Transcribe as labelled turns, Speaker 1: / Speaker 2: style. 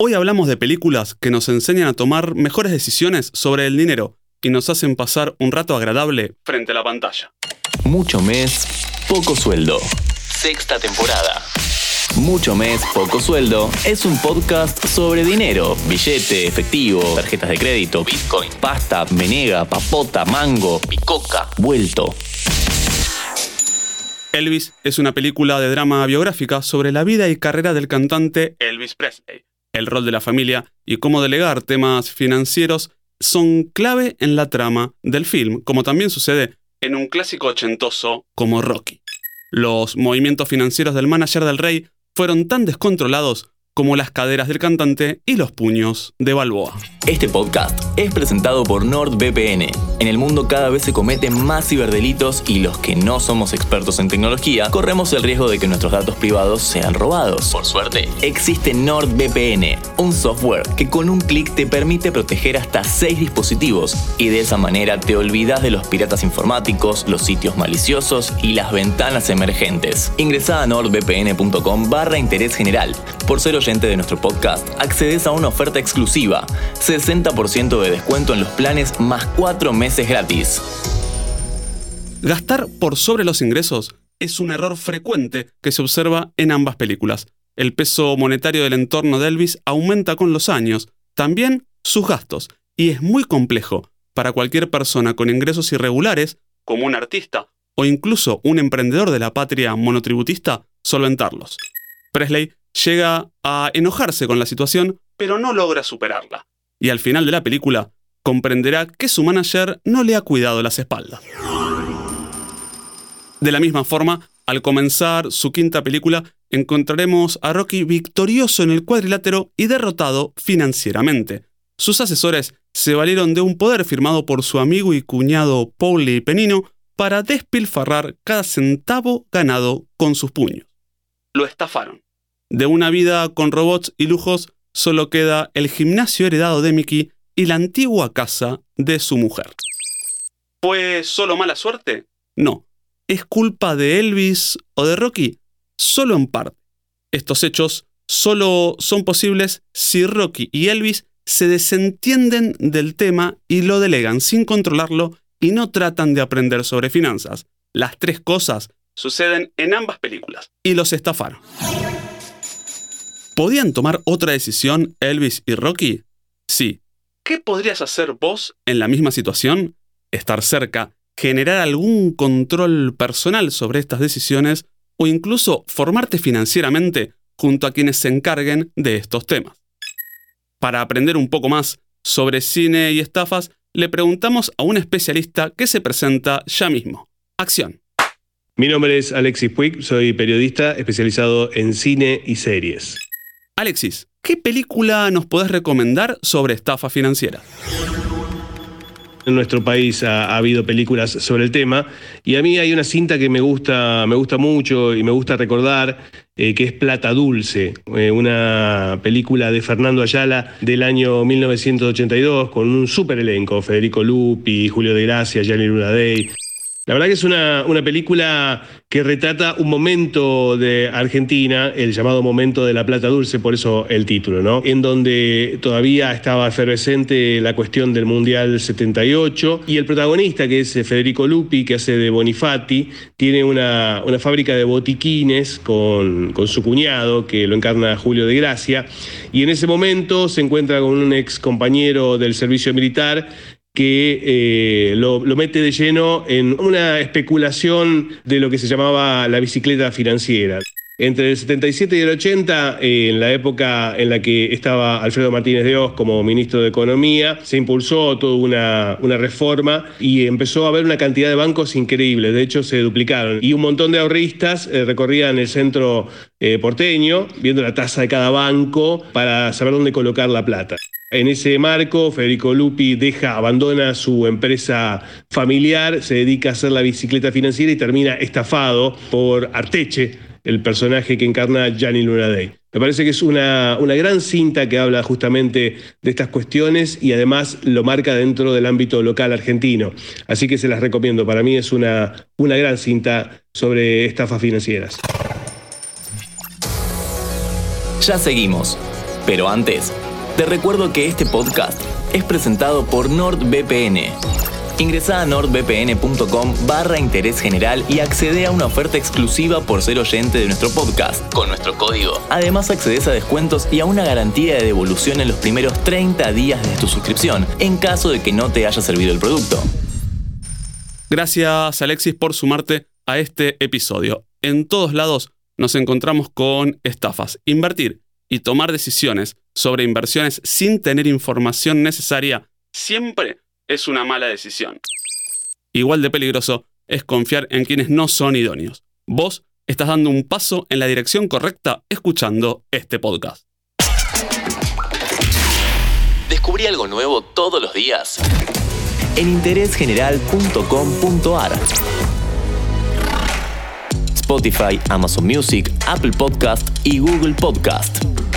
Speaker 1: Hoy hablamos de películas que nos enseñan a tomar mejores decisiones sobre el dinero y nos hacen pasar un rato agradable frente a la pantalla.
Speaker 2: Mucho mes, poco sueldo. Sexta temporada. Mucho mes, poco sueldo es un podcast sobre dinero, billete, efectivo, tarjetas de crédito, bitcoin, pasta, menega, papota, mango, picoca, vuelto.
Speaker 1: Elvis es una película de drama biográfica sobre la vida y carrera del cantante Elvis Presley. El rol de la familia y cómo delegar temas financieros son clave en la trama del film, como también sucede en un clásico ochentoso como Rocky. Los movimientos financieros del manager del rey fueron tan descontrolados como las caderas del cantante y los puños de Balboa.
Speaker 2: Este podcast es presentado por NordVPN. En el mundo cada vez se cometen más ciberdelitos y los que no somos expertos en tecnología corremos el riesgo de que nuestros datos privados sean robados. Por suerte, existe NordVPN, un software que con un clic te permite proteger hasta 6 dispositivos y de esa manera te olvidas de los piratas informáticos, los sitios maliciosos y las ventanas emergentes. Ingresa a nordvpn.com barra interés general. Por ser de nuestro podcast, accedes a una oferta exclusiva, 60% de descuento en los planes más 4 meses gratis.
Speaker 1: Gastar por sobre los ingresos es un error frecuente que se observa en ambas películas. El peso monetario del entorno de Elvis aumenta con los años, también sus gastos, y es muy complejo para cualquier persona con ingresos irregulares, como un artista o incluso un emprendedor de la patria monotributista, solventarlos. Presley llega a enojarse con la situación, pero no logra superarla. Y al final de la película, comprenderá que su manager no le ha cuidado las espaldas. De la misma forma, al comenzar su quinta película, encontraremos a Rocky victorioso en el cuadrilátero y derrotado financieramente. Sus asesores se valieron de un poder firmado por su amigo y cuñado Paulie Penino para despilfarrar cada centavo ganado con sus puños. Lo estafaron. De una vida con robots y lujos solo queda el gimnasio heredado de Mickey y la antigua casa de su mujer. ¿Fue solo mala suerte? No. ¿Es culpa de Elvis o de Rocky? Solo en parte. Estos hechos solo son posibles si Rocky y Elvis se desentienden del tema y lo delegan sin controlarlo y no tratan de aprender sobre finanzas. Las tres cosas suceden en ambas películas y los estafaron. ¿Podían tomar otra decisión Elvis y Rocky? Sí. ¿Qué podrías hacer vos en la misma situación? Estar cerca, generar algún control personal sobre estas decisiones o incluso formarte financieramente junto a quienes se encarguen de estos temas. Para aprender un poco más sobre cine y estafas, le preguntamos a un especialista que se presenta ya mismo. Acción.
Speaker 3: Mi nombre es Alexis Puig, soy periodista especializado en cine y series.
Speaker 1: Alexis, ¿qué película nos podés recomendar sobre estafa financiera?
Speaker 3: En nuestro país ha, habido películas sobre el tema y a mí hay una cinta que me gusta, me gusta mucho y me gusta recordar, eh, que es Plata Dulce, eh, una película de Fernando Ayala del año 1982 con un super elenco, Federico Lupi, Julio de Gracia, Gianni Luna Day. La verdad que es una, una, película que retrata un momento de Argentina, el llamado momento de la plata dulce, por eso el título, ¿no? En donde todavía estaba efervescente la cuestión del Mundial 78 y el protagonista, que es Federico Lupi, que hace de Bonifati, tiene una, una fábrica de botiquines con, con su cuñado, que lo encarna Julio de Gracia, y en ese momento se encuentra con un ex compañero del servicio militar que eh, lo, mete de lleno en una especulación de lo que se llamaba la bicicleta financiera. Entre el 77 y el 80, eh, en la época en la que estaba Alfredo Martínez de Oz como ministro de Economía, se impulsó toda una, una reforma y empezó a haber una cantidad de bancos increíbles, de hecho se duplicaron. Y un montón de ahorristas eh, recorrían el centro porteño, viendo la tasa de cada banco para saber dónde colocar la plata. En ese marco, Federico Lupi deja, abandona su empresa familiar, se dedica a hacer la bicicleta financiera y termina estafado por Arteche, el personaje que encarna Gianni Luna Day. Me parece que es una, una, gran cinta que habla justamente de estas cuestiones y además lo marca dentro del ámbito local argentino. Así que se las recomiendo. Para mí es una, una gran cinta sobre estafas financieras.
Speaker 2: Ya seguimos. Pero antes, te recuerdo que este podcast es presentado por NordVPN. Ingresa a nordvpn.com barra interés general y accede a una oferta exclusiva por ser oyente de nuestro podcast con nuestro código. Además accedes a descuentos y a una garantía de devolución en los primeros 30 días de tu suscripción en caso de que no te haya servido el producto.
Speaker 1: Gracias Alexis por sumarte a este episodio. En todos lados nos encontramos con estafas. Invertir y tomar decisiones sobre inversiones sin tener información necesaria siempre es una mala decisión. Igual de peligroso es confiar en quienes no son idóneos. Vos estás dando un paso en la dirección correcta escuchando este podcast.
Speaker 2: Descubrí algo nuevo todos los días en interésgeneral.com.ar. Spotify, Amazon Music, Apple Podcast y Google Podcast.